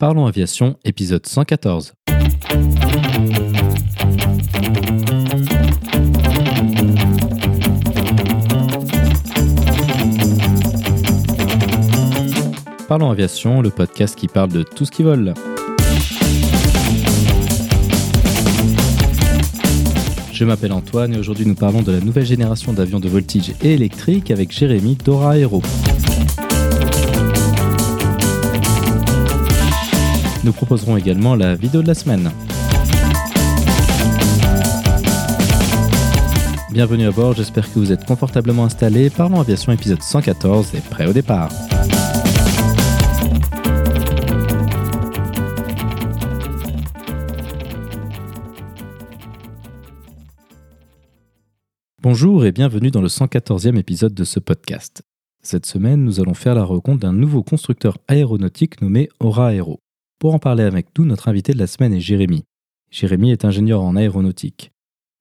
Parlons Aviation, épisode 114. Parlons Aviation, le podcast qui parle de tout ce qui vole. Je m'appelle Antoine et aujourd'hui nous parlons de la nouvelle génération d'avions de voltige électrique avec Jérémy Dora Aero. Nous proposerons également la vidéo de la semaine. Bienvenue à bord, j'espère que vous êtes confortablement installés. Parlons Aviation épisode 114 et prêt au départ. Bonjour et bienvenue dans le 114e épisode de ce podcast. Cette semaine, nous allons faire la rencontre d'un nouveau constructeur aéronautique nommé Aura Aero. Pour en parler avec nous, notre invité de la semaine est Jérémy. Jérémy est ingénieur en aéronautique.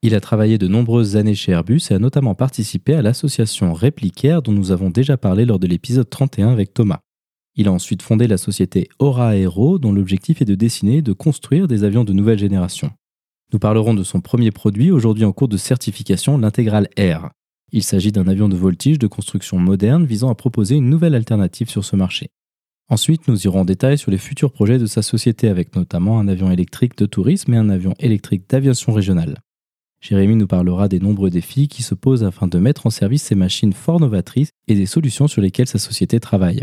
Il a travaillé de nombreuses années chez Airbus et a notamment participé à l'association Replicaire dont nous avons déjà parlé lors de l'épisode 31 avec Thomas. Il a ensuite fondé la société Aura Aero dont l'objectif est de dessiner et de construire des avions de nouvelle génération. Nous parlerons de son premier produit aujourd'hui en cours de certification, l'Intégral Air. Il s'agit d'un avion de voltige de construction moderne visant à proposer une nouvelle alternative sur ce marché. Ensuite, nous irons en détail sur les futurs projets de sa société avec notamment un avion électrique de tourisme et un avion électrique d'aviation régionale. Jérémy nous parlera des nombreux défis qui se posent afin de mettre en service ces machines fort novatrices et des solutions sur lesquelles sa société travaille.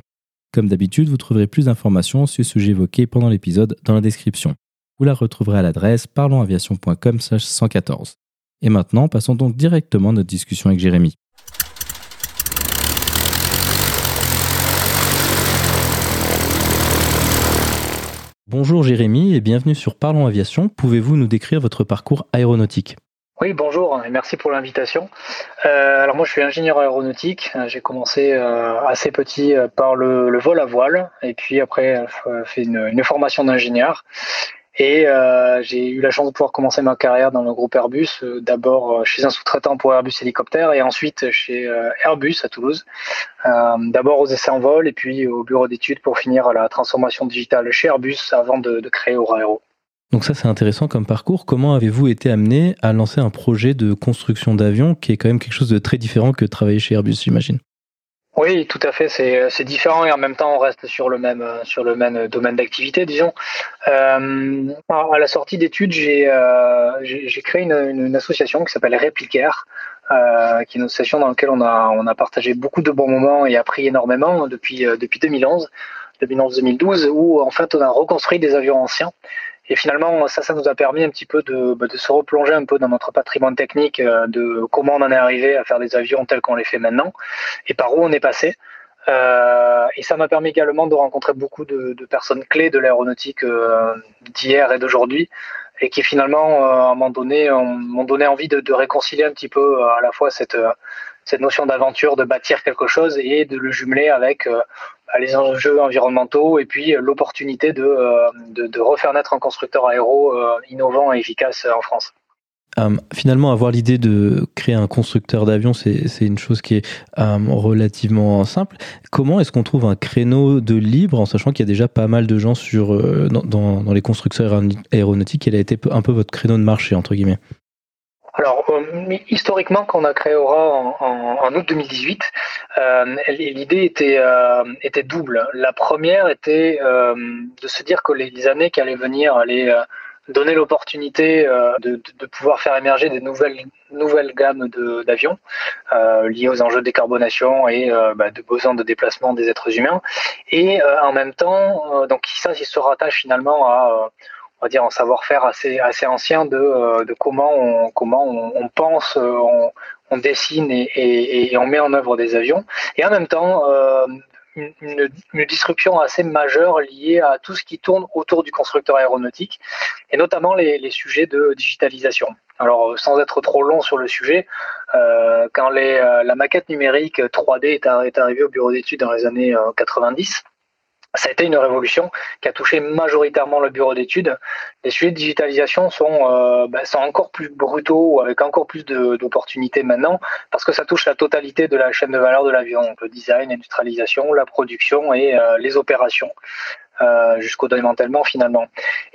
Comme d'habitude, vous trouverez plus d'informations sur ce sujet évoqué pendant l'épisode dans la description. Vous la retrouverez à l'adresse parlonsaviation.com 114. Et maintenant, passons donc directement à notre discussion avec Jérémy. Bonjour Jérémy et bienvenue sur Parlons Aviation. Pouvez-vous nous décrire votre parcours aéronautique? Oui, bonjour et merci pour l'invitation. Euh, alors moi je suis ingénieur aéronautique. J'ai commencé euh, assez petit euh, par le, vol à voile et puis après fait une, une formation d'ingénieur. Et euh, j'ai eu la chance de pouvoir commencer ma carrière dans le groupe Airbus, euh, d'abord euh, chez un sous-traitant pour Airbus Hélicoptère et ensuite chez Airbus à Toulouse, d'abord aux essais en vol et puis au bureau d'études pour finir la transformation digitale chez Airbus avant de, de créer Aura Aero. Donc ça c'est intéressant comme parcours. Comment avez-vous été amené à lancer un projet de construction d'avion qui est quand même quelque chose de très différent que travailler chez Airbus, j'imagine? Oui, tout à fait. C'est différent et en même temps, on reste sur le même sur le même domaine d'activité, disons. Euh, à la sortie d'études, j'ai euh, créé une, association qui s'appelle Replicaire, euh, qui est une association dans laquelle on a on a partagé beaucoup de bons moments et appris énormément depuis euh, depuis 2011, 2011-2012, où en fait on a reconstruit des avions anciens et finalement, ça, ça nous a permis un petit peu de, bah, de se replonger un peu dans notre patrimoine technique, euh, de comment on en est arrivé à faire des avions tels qu'on les fait maintenant et par où on est passé. Euh, et ça m'a permis également de rencontrer beaucoup de, de personnes clés de l'aéronautique euh, d'hier et d'aujourd'hui, et qui finalement, euh, à un moment donné, m'ont donné envie de, de, réconcilier un petit peu à la fois cette, cette notion d'aventure, de bâtir quelque chose, et de le jumeler avec les enjeux environnementaux et puis euh, l'opportunité euh, de, de, refaire naître un constructeur aéro euh, innovant et efficace en France. Finalement, avoir l'idée de créer un constructeur d'avion, c'est une chose qui est relativement simple. Comment est-ce qu'on trouve un créneau de libre en sachant qu'il y a déjà pas mal de gens sur, dans, dans les constructeurs aéronautiques? Quel a été un peu votre créneau de marché, entre guillemets? Alors, euh, historiquement, quand on a créé Aura en, août 2018, euh, l'idée était, euh, double. La première était euh, de se dire que les années qui allaient venir allaient euh, donner l'opportunité de, de, pouvoir faire émerger des nouvelles, nouvelles gammes d'avions liées aux enjeux de décarbonation et bah, de besoins de déplacement des êtres humains. Et en même temps, donc ça, il se rattache finalement à on va dire un savoir-faire assez assez ancien de, euh, de comment on comment on, pense, euh, on, on dessine et, et, et, on met en œuvre des avions, et en même temps euh, une, disruption assez majeure liée à tout ce qui tourne autour du constructeur aéronautique, et notamment les, sujets de digitalisation. Alors, sans être trop long sur le sujet, euh, quand les, la maquette numérique 3D est, est arrivée au bureau d'études dans les années 90, ça a été une révolution qui a touché majoritairement le bureau d'études. Les sujets de digitalisation sont, euh, ben, encore plus brutaux, avec encore plus d'opportunités maintenant, parce que ça touche la totalité de la chaîne de valeur de l'avion, le design, l'industrialisation, la production et euh, les opérations. Euh, jusqu'au démantèlement finalement.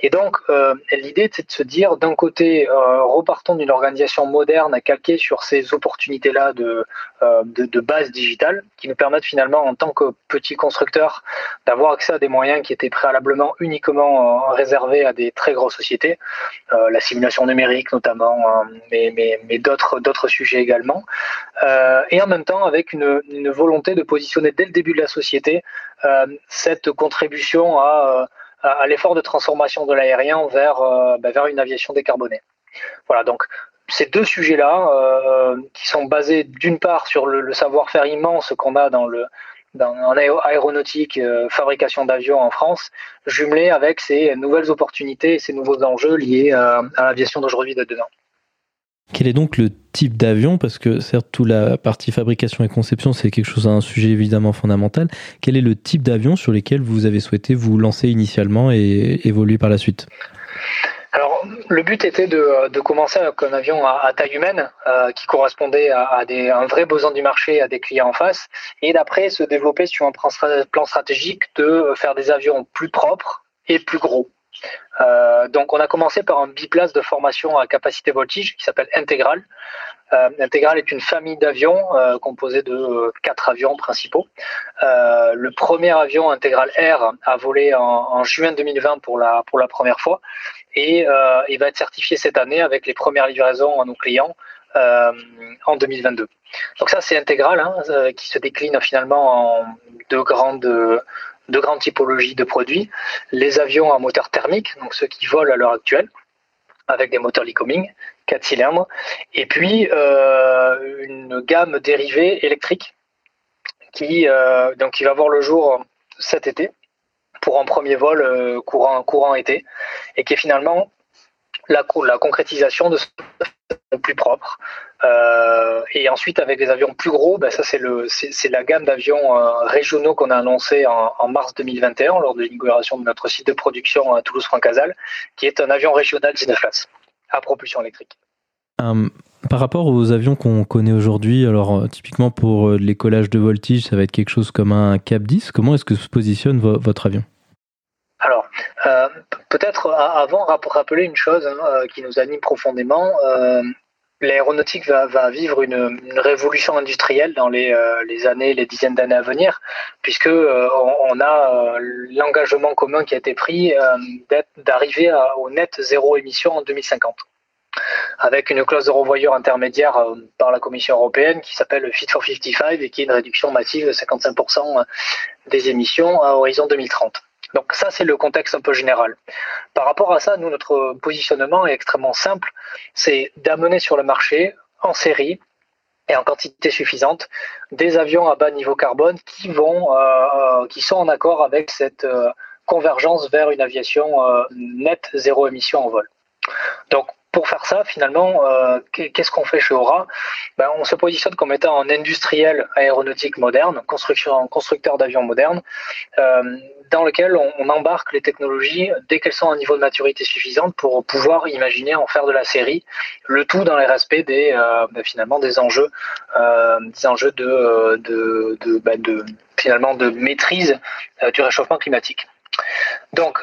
Et donc euh, l'idée c'est de se dire d'un côté euh, repartons d'une organisation moderne calquée sur ces opportunités-là de, de, de, base digitale qui nous permettent finalement en tant que petit constructeur d'avoir accès à des moyens qui étaient préalablement uniquement réservés à des très grosses sociétés, la simulation numérique notamment, mais, mais, mais d'autres d'autres sujets également, et en même temps avec une, volonté de positionner dès le début de la société cette contribution à, euh, à, l'effort de transformation de l'aérien vers, euh, ben, vers une aviation décarbonée. Voilà, donc ces deux sujets-là, euh, qui sont basés d'une part sur le, savoir-faire immense qu'on a dans le dans, en euh, fabrication d'avions en France, jumelés avec ces nouvelles opportunités et ces nouveaux enjeux liés à l'aviation d'aujourd'hui de demain. Quel est donc le type d'avion? Parce que certes, toute la partie fabrication et conception, c'est quelque chose, un sujet évidemment fondamental. Quel est le type d'avion sur lesquels vous avez souhaité vous lancer initialement et évoluer par la suite? Alors, le but était de, commencer avec un avion à, taille humaine euh, qui correspondait à, un vrai besoin du marché, à des clients en face, et d'après se développer sur un plan stratégique de faire des avions plus propres et plus gros. Euh, donc on a commencé par un biplace de formation à capacité voltige qui s'appelle Intégral. Euh, Intégral est une famille d'avions euh, composée de euh, quatre avions principaux. Euh, le premier avion Intégral Air a volé en, juin 2020 pour la, première fois et euh, il va être certifié cette année avec les premières livraisons à nos clients en 2022. Donc ça c'est Intégral hein, qui se décline finalement en deux grandes deux grandes typologies de produits. Les avions à moteur thermique, donc ceux qui volent à l'heure actuelle, avec des moteurs Lycoming, 4 cylindres, et puis euh, une gamme dérivée électrique qui, euh, qui va voir le jour cet été pour un premier vol euh, courant, courant été, et qui est finalement la, concrétisation de ce plus propre. Euh, et ensuite, avec les avions plus gros, ben ça c'est c'est la gamme d'avions euh, régionaux qu'on a annoncé en, mars 2021 lors de l'inauguration de notre site de production à Toulouse-Francazal, qui est un avion régional 19 places à propulsion électrique. Um, par rapport aux avions qu'on connaît aujourd'hui, alors euh, typiquement pour euh, les collages de voltige, ça va être quelque chose comme un Cap 10. Comment est-ce que se positionne vo votre avion? Alors, euh, peut-être avant rappeler une chose hein, qui nous anime profondément. Euh, L'aéronautique va, vivre une, révolution industrielle dans les, euh, années, les dizaines d'années à venir, puisque euh, on, a l'engagement commun qui a été pris d'arriver au net zéro émission en 2050 avec une clause de revoyure intermédiaire par la Commission européenne qui s'appelle Fit for 55 et qui est une réduction massive de 55% des émissions à horizon 2030. Donc ça, c'est le contexte un peu général. Par rapport à ça, nous, notre positionnement est extrêmement simple. C'est d'amener sur le marché, en série, et en quantité suffisante, des avions à bas niveau carbone qui vont, euh, qui sont en accord avec cette euh, convergence vers une aviation euh, nette zéro émission en vol. Donc pour faire ça, finalement, euh, qu'est-ce qu'on fait chez Aura? Ben, On se positionne comme étant un industriel aéronautique moderne, construction, constructeur d'avions modernes, euh, dans lequel on, embarque les technologies dès qu'elles sont à un niveau de maturité suffisante pour pouvoir imaginer en faire de la série, le tout dans les respects des, euh, ben, finalement des enjeux, euh, des enjeux de, de, de, ben, de, finalement de maîtrise euh, du réchauffement climatique. Donc,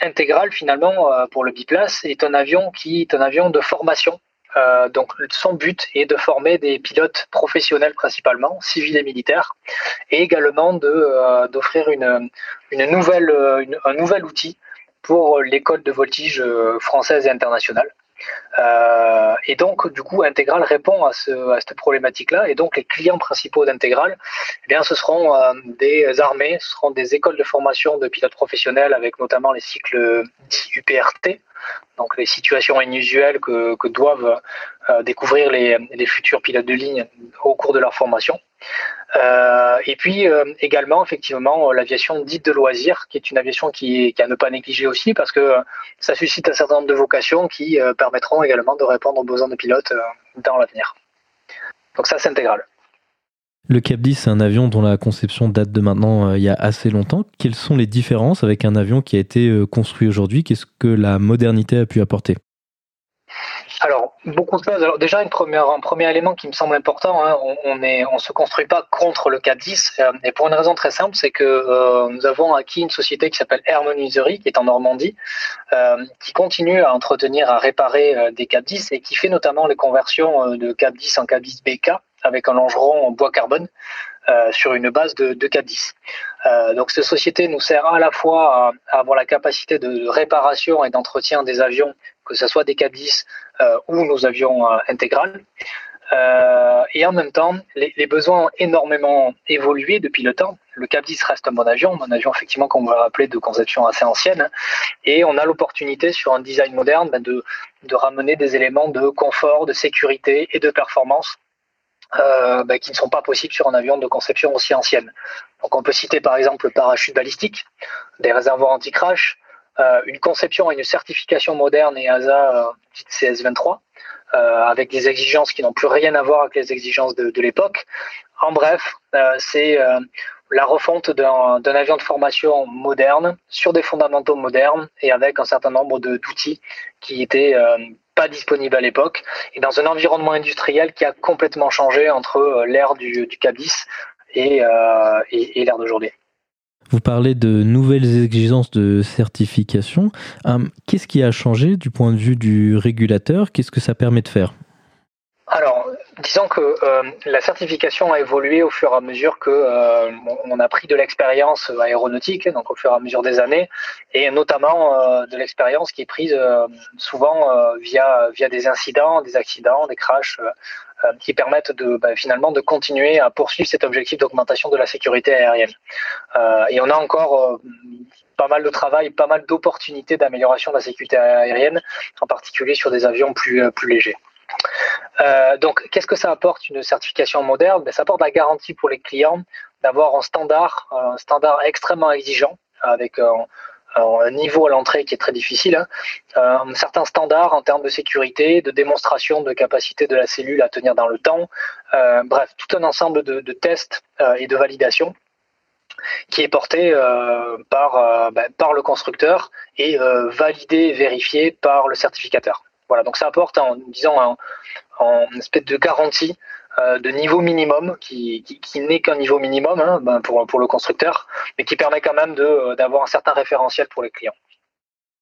intégral finalement euh, pour le biplace est un avion qui est un avion de formation. Euh, donc son but est de former des pilotes professionnels principalement, civils et militaires, et également euh, d'offrir une, une nouvelle un nouvel outil pour l'école de voltige française et internationale. Euh, et donc, du coup, Intégral répond à, ce, à cette problématique-là. Et donc, les clients principaux d'Intégral, eh bien, ce seront euh, des armées, ce seront des écoles de formation de pilotes professionnels, avec notamment les cycles UPRT, donc les situations inusuelles que, doivent euh, découvrir les, futurs pilotes de ligne au cours de leur formation. Et puis également, effectivement, l'aviation dite de loisir, qui est une aviation qui, qui à ne pas négliger aussi, parce que ça suscite un certain nombre de vocations qui permettront également de répondre aux besoins de pilotes dans l'avenir. Donc ça, c'est intégral. Le Cap 10, c'est un avion dont la conception date de maintenant euh, il y a assez longtemps. Quelles sont les différences avec un avion qui a été euh, construit aujourd'hui? Qu'est-ce que la modernité a pu apporter? Beaucoup de choses. Alors déjà, un premier élément qui me semble important, hein, on ne on se construit pas contre le 410, euh, et pour une raison très simple, c'est que euh, nous avons acquis une société qui s'appelle Harmonisery, qui est en Normandie, euh, qui continue à entretenir, à réparer des 410 et qui fait notamment les conversions de 410 en 410 BK avec un longeron en bois carbone. sur une base de, de 410. donc cette société nous sert à la fois à, avoir la capacité de réparation et d'entretien des avions que ce soit des 410 euh, ou nos avions euh, intégrales. Euh, et en même temps, les, besoins ont énormément évolué depuis le temps. Le Cap 10 reste un bon avion, un avion effectivement qu'on va rappeler de conception assez ancienne, et on a l'opportunité sur un design moderne ben, de, de, ramener des éléments de confort, de sécurité et de performance ben, qui ne sont pas possibles sur un avion de conception aussi ancienne. Donc on peut citer par exemple le parachute balistique, des réservoirs anti-crash, euh, une conception et une certification moderne et ASA CS23, euh, avec des exigences qui n'ont plus rien à voir avec les exigences de, l'époque. En bref, euh, c'est la refonte d'un avion de formation moderne sur des fondamentaux modernes et avec un certain nombre d'outils qui étaient pas disponibles à l'époque et dans un environnement industriel qui a complètement changé entre l'ère du, du CABIS et, et l'ère d'aujourd'hui. Vous parlez de nouvelles exigences de certification. Hum, qu'est-ce qui a changé du point de vue du régulateur? Qu'est-ce que ça permet de faire? Alors, disons que euh, la certification a évolué au fur et à mesure que euh, on a pris de l'expérience aéronautique, donc au fur et à mesure des années, et notamment euh, de l'expérience qui est prise souvent via via des incidents, des accidents, des crashs euh, qui permettent de bah, finalement de continuer à poursuivre cet objectif d'augmentation de la sécurité aérienne. Euh, et on a encore euh, pas mal de travail, pas mal d'opportunités d'amélioration de la sécurité aérienne, en particulier sur des avions plus, légers. donc, qu'est-ce que ça apporte une certification moderne? Ben, Ça apporte la garantie pour les clients d'avoir un standard, un standard extrêmement exigeant, avec un niveau à l'entrée qui est très difficile, hein. euh, un certain standard en termes de sécurité, de démonstration de capacité de la cellule à tenir dans le temps, euh, bref, tout un ensemble de, tests euh, et de validation qui est porté par, ben, par le constructeur et validé et vérifié par le certificateur. Voilà, donc ça apporte, en disant, espèce de garantie euh, de niveau minimum, qui, n'est qu'un niveau minimum hein, ben, pour, pour le constructeur, mais qui permet quand même euh, d'avoir un certain référentiel pour les clients.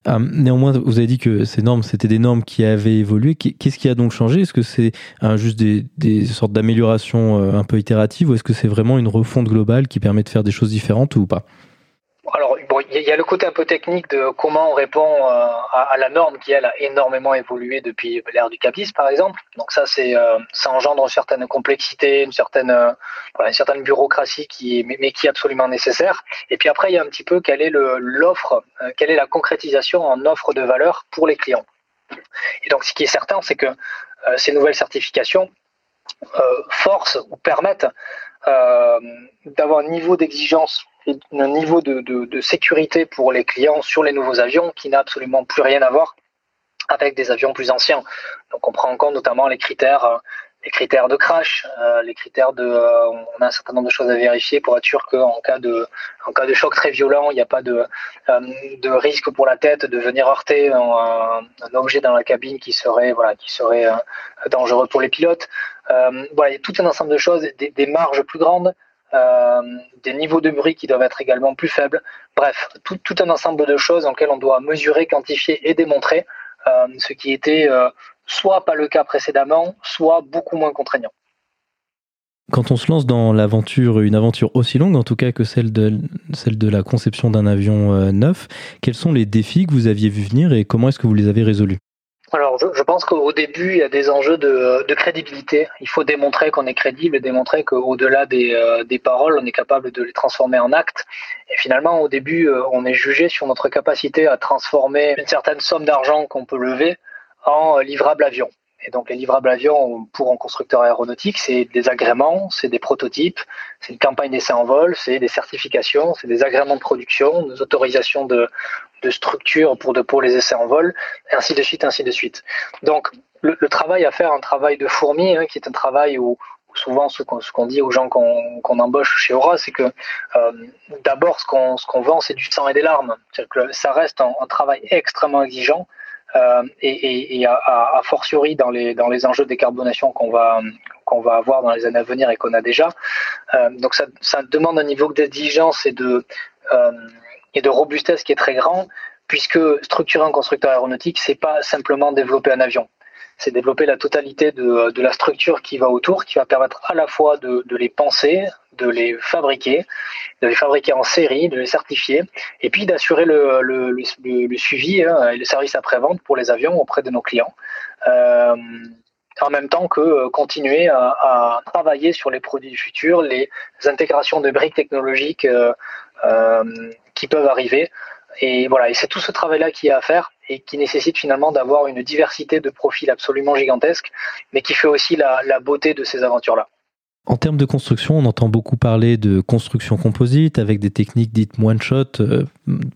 Ah, néanmoins, vous avez dit que ces normes, c'était des normes qui avaient évolué. Qu'est-ce qui a donc changé? Est-ce que c'est juste des, des sortes d'améliorations euh, un peu itératives ou est-ce que c'est vraiment une refonte globale qui permet de faire des choses différentes ou pas? Alors, il y a le côté un peu technique de comment on répond euh, à, la norme qui, elle, a énormément évolué depuis l'ère du CAPIS, par exemple. Donc ça, c'est euh, ça engendre une certaine complexité, une certaine, euh, une certaine bureaucratie qui mais, qui est absolument nécessaire. Et puis après, il y a un petit peu quelle est l'offre, quelle est la concrétisation en offre de valeur pour les clients. Et donc, ce qui est certain, c'est que ces nouvelles certifications forcent ou permettent d'avoir un niveau d'exigence un niveau de, sécurité pour les clients sur les nouveaux avions qui n'a absolument plus rien à voir avec des avions plus anciens. Donc on prend en compte notamment les critères, euh, les critères de crash, euh, les critères de, euh, on a un certain nombre de choses à vérifier pour être sûr qu'en cas de, en cas de choc très violent, il n'y a pas de, de risque pour la tête de venir heurter un, objet dans la cabine qui serait, voilà, qui serait dangereux pour les pilotes. voilà, il y a tout un ensemble de choses, des marges plus grandes. Euh, des niveaux de bruit qui doivent être également plus faibles. Bref, tout, un ensemble de choses dans lesquelles on doit mesurer, quantifier et démontrer, euh, ce qui était euh, soit pas le cas précédemment, soit beaucoup moins contraignant. Quand on se lance dans l'aventure, une aventure aussi longue en tout cas que celle de, celle de la conception d'un avion neuf, quels sont les défis que vous aviez vu venir et comment est-ce que vous les avez résolus? Alors, je, pense qu'au début, il y a des enjeux de, crédibilité. Il faut démontrer qu'on est crédible et démontrer qu'au-delà euh, des, paroles, on est capable de les transformer en actes. Et finalement, au début, euh, on est jugé sur notre capacité à transformer une certaine somme d'argent qu'on peut lever en livrable avion. Et donc les livrables avions pour un constructeur aéronautique, c'est des agréments, c'est des prototypes, c'est une campagne d'essai en vol, c'est des certifications, c'est des agréments de production, des autorisations de, de structure pour, de, pour les essais en vol, et ainsi de suite, ainsi de suite. Donc le, travail à faire, un travail de fourmi, hein, qui est un travail où, souvent ce qu'on dit aux gens qu'on embauche chez Aura, c'est que euh, d'abord ce qu'on vend, c'est du sang et des larmes. Que ça reste un, travail extrêmement exigeant et, à, fortiori dans les, dans les enjeux de décarbonation qu'on va, qu'on va avoir dans les années à venir et qu'on a déjà. donc ça, ça, demande un niveau d'exigence et de, et de robustesse qui est très grand, puisque structurer un constructeur aéronautique, c'est pas simplement développer un avion c'est développer la totalité de, de, la structure qui va autour, qui va permettre à la fois de, de, les penser, de les fabriquer, de les fabriquer en série, de les certifier, et puis d'assurer le, le, le, suivi hein, et le service après-vente pour les avions auprès de nos clients. Euh, en même temps que euh, continuer à, travailler sur les produits du futur, les intégrations de briques technologiques euh qui peuvent arriver. Et voilà, c'est tout ce travail-là qui est à faire et qui nécessite finalement d'avoir une diversité de profils absolument gigantesque, mais qui fait aussi la, beauté de ces aventures-là. En termes de construction, on entend beaucoup parler de construction composite avec des techniques dites one-shot euh,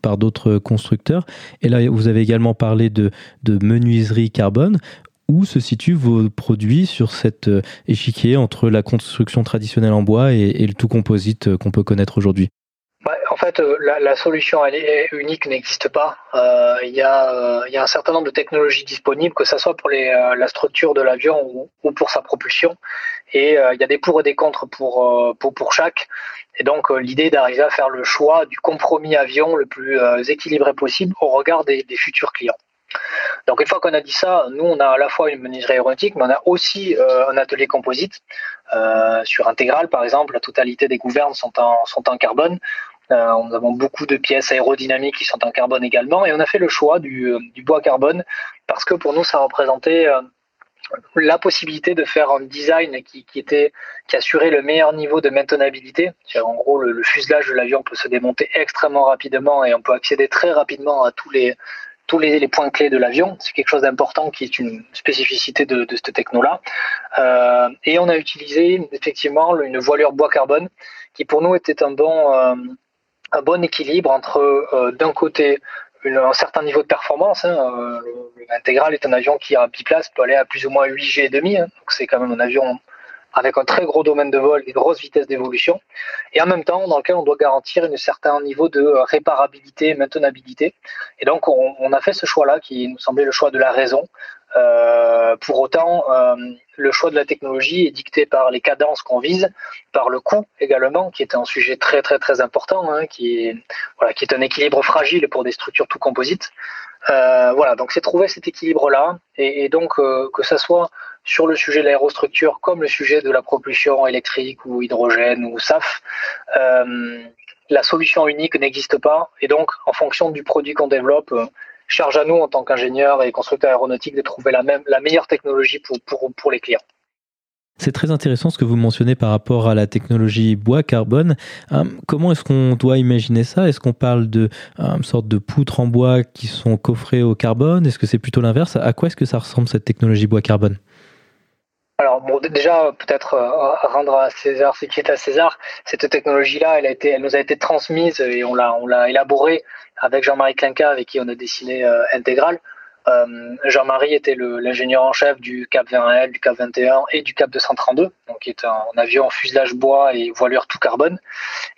par d'autres constructeurs. Et là, vous avez également parlé de, de menuiserie carbone. Où se situent vos produits sur cet euh, échiquier entre la construction traditionnelle en bois et le tout composite euh, qu'on peut connaître aujourd'hui? En fait, euh, la, solution unique n'existe pas. Euh, il y, a, un certain nombre de technologies disponibles, que ce soit pour euh, la structure de l'avion ou, pour sa propulsion. Et il y a des pour et des contre pour, pour, chaque. Et donc, l'idée d'arriver à faire le choix du compromis avion le plus équilibré possible au regard des futurs clients. Donc une fois qu'on a dit ça, nous on a à la fois une menuiserie aéronautique, mais on a aussi un atelier composite euh, sur Intégral par exemple. La totalité des gouvernes sont en, sont en carbone. Euh, nous avons beaucoup de pièces aérodynamiques qui sont en carbone également, et on a fait le choix du, euh, bois carbone parce que pour nous, ça représentait euh, la possibilité de faire un design qui, était qui assurait le meilleur niveau de maintenabilité. En gros, le, fuselage de l'avion peut se démonter extrêmement rapidement et on peut accéder très rapidement à tous les tous les, points clés de l'avion. C'est quelque chose d'important qui est une spécificité de, cette techno-là. et on a utilisé effectivement une voilure bois carbone qui pour nous était un bon un bon équilibre entre euh, d'un côté un certain niveau de performance. Hein, euh, L'intégral est un avion qui a biplace peut aller à plus ou moins 8 G et demi, hein, donc c'est quand même un avion avec un très gros domaine de vol et grosse vitesse d'évolution, et en même temps dans lequel on doit garantir un certain niveau de réparabilité, maintenabilité. Et donc on, a fait ce choix-là qui nous semblait le choix de la raison, euh, pour autant, euh, le choix de la technologie est dicté par les cadences qu'on vise, par le coût également, qui est un sujet très très très important, hein, qui est voilà, qui est un équilibre fragile pour des structures tout composites. Euh, voilà, donc c'est trouver cet équilibre-là, et, donc que ça soit sur le sujet de l'aérostructure comme le sujet de la propulsion électrique ou hydrogène ou SAF, la solution unique n'existe pas, et donc en fonction du produit qu'on développe charge à nous, en tant qu'ingénieurs et constructeurs aéronautiques, de trouver la, meilleure technologie pour, les clients. C'est très intéressant ce que vous mentionnez par rapport à la technologie bois carbone. Euh, comment est-ce qu'on doit imaginer ça? Est-ce qu'on parle de euh, sorte de poutres en bois qui sont coffrées au carbone? Est-ce que c'est plutôt l'inverse? À quoi est-ce que ça ressemble cette technologie bois carbone? Alors bon, déjà peut-être euh, rendre à César ce qui est à César. Cette technologie-là, elle a été, elle nous a été transmise et on l'a, on l'a élaborée avec Jean-Marie Klinka, avec qui on a dessiné euh, Intégral. Euh, Jean-Marie était l'ingénieur en chef du Cap 20L, du Cap 21 et du Cap 232, donc qui est un, avion en fuselage bois et voilure tout carbone.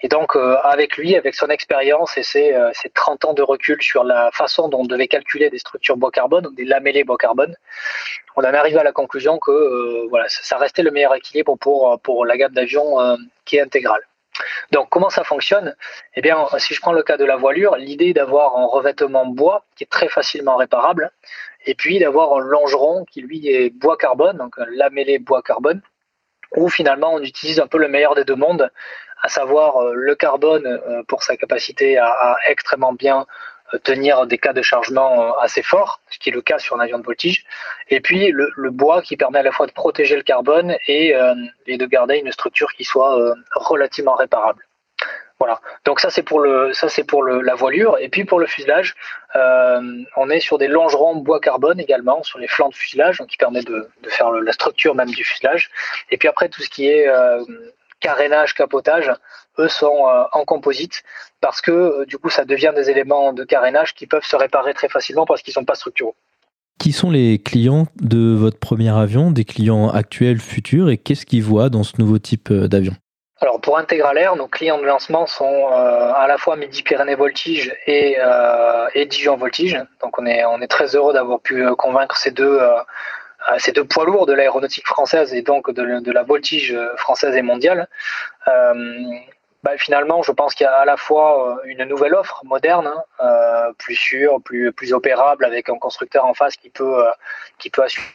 Et donc euh, avec lui, avec son expérience et ses, ses, 30 ans de recul sur la façon dont on devait calculer des structures bois carbone, des lamellés bois carbone, on en arrivé à la conclusion que voilà, ça restait le meilleur équilibre pour, pour la gamme d'avions qui est intégrale. Donc, comment ça fonctionne? Eh bien, si je prends le cas de la voilure, l'idée d'avoir un revêtement bois qui est très facilement réparable, et puis d'avoir un longeron qui lui est bois carbone, donc un lamellé bois carbone, où finalement on utilise un peu le meilleur des deux mondes, à savoir euh, le carbone euh, pour sa capacité à, extrêmement bien tenir des cas de chargement euh, assez forts, ce qui est le cas sur un avion de voltige, et puis le, bois qui permet à la fois de protéger le carbone et, euh, de garder une structure qui soit euh, relativement réparable. Voilà. Donc ça c'est pour le ça c'est pour le, la voilure et puis pour le fuselage, on est sur des longerons bois carbone également sur les flancs de fuselage, donc qui permet de, de faire la structure même du fuselage. Et puis après tout ce qui est carénage, capotage, eux sont euh, en composite parce que euh, du coup ça devient des éléments de carénage qui peuvent se réparer très facilement parce qu'ils ne sont pas structuraux. Qui sont les clients de votre premier avion, des clients actuels, futurs, et qu'est-ce qu'ils voient dans ce nouveau type euh, d'avion? Alors pour Intégralair, nos clients de lancement sont à la fois Midi-Pyrénées Voltige et, et Dijon Voltige. Donc on est, on est très heureux d'avoir pu convaincre ces deux, ces deux poids lourds de l'aéronautique française et donc de, la voltige française et mondiale. Bah, finalement, je pense qu'il y a à la fois euh, une nouvelle offre moderne, hein, euh, plus sûre, plus, opérable, avec un constructeur en face qui peut, euh, qui peut assurer.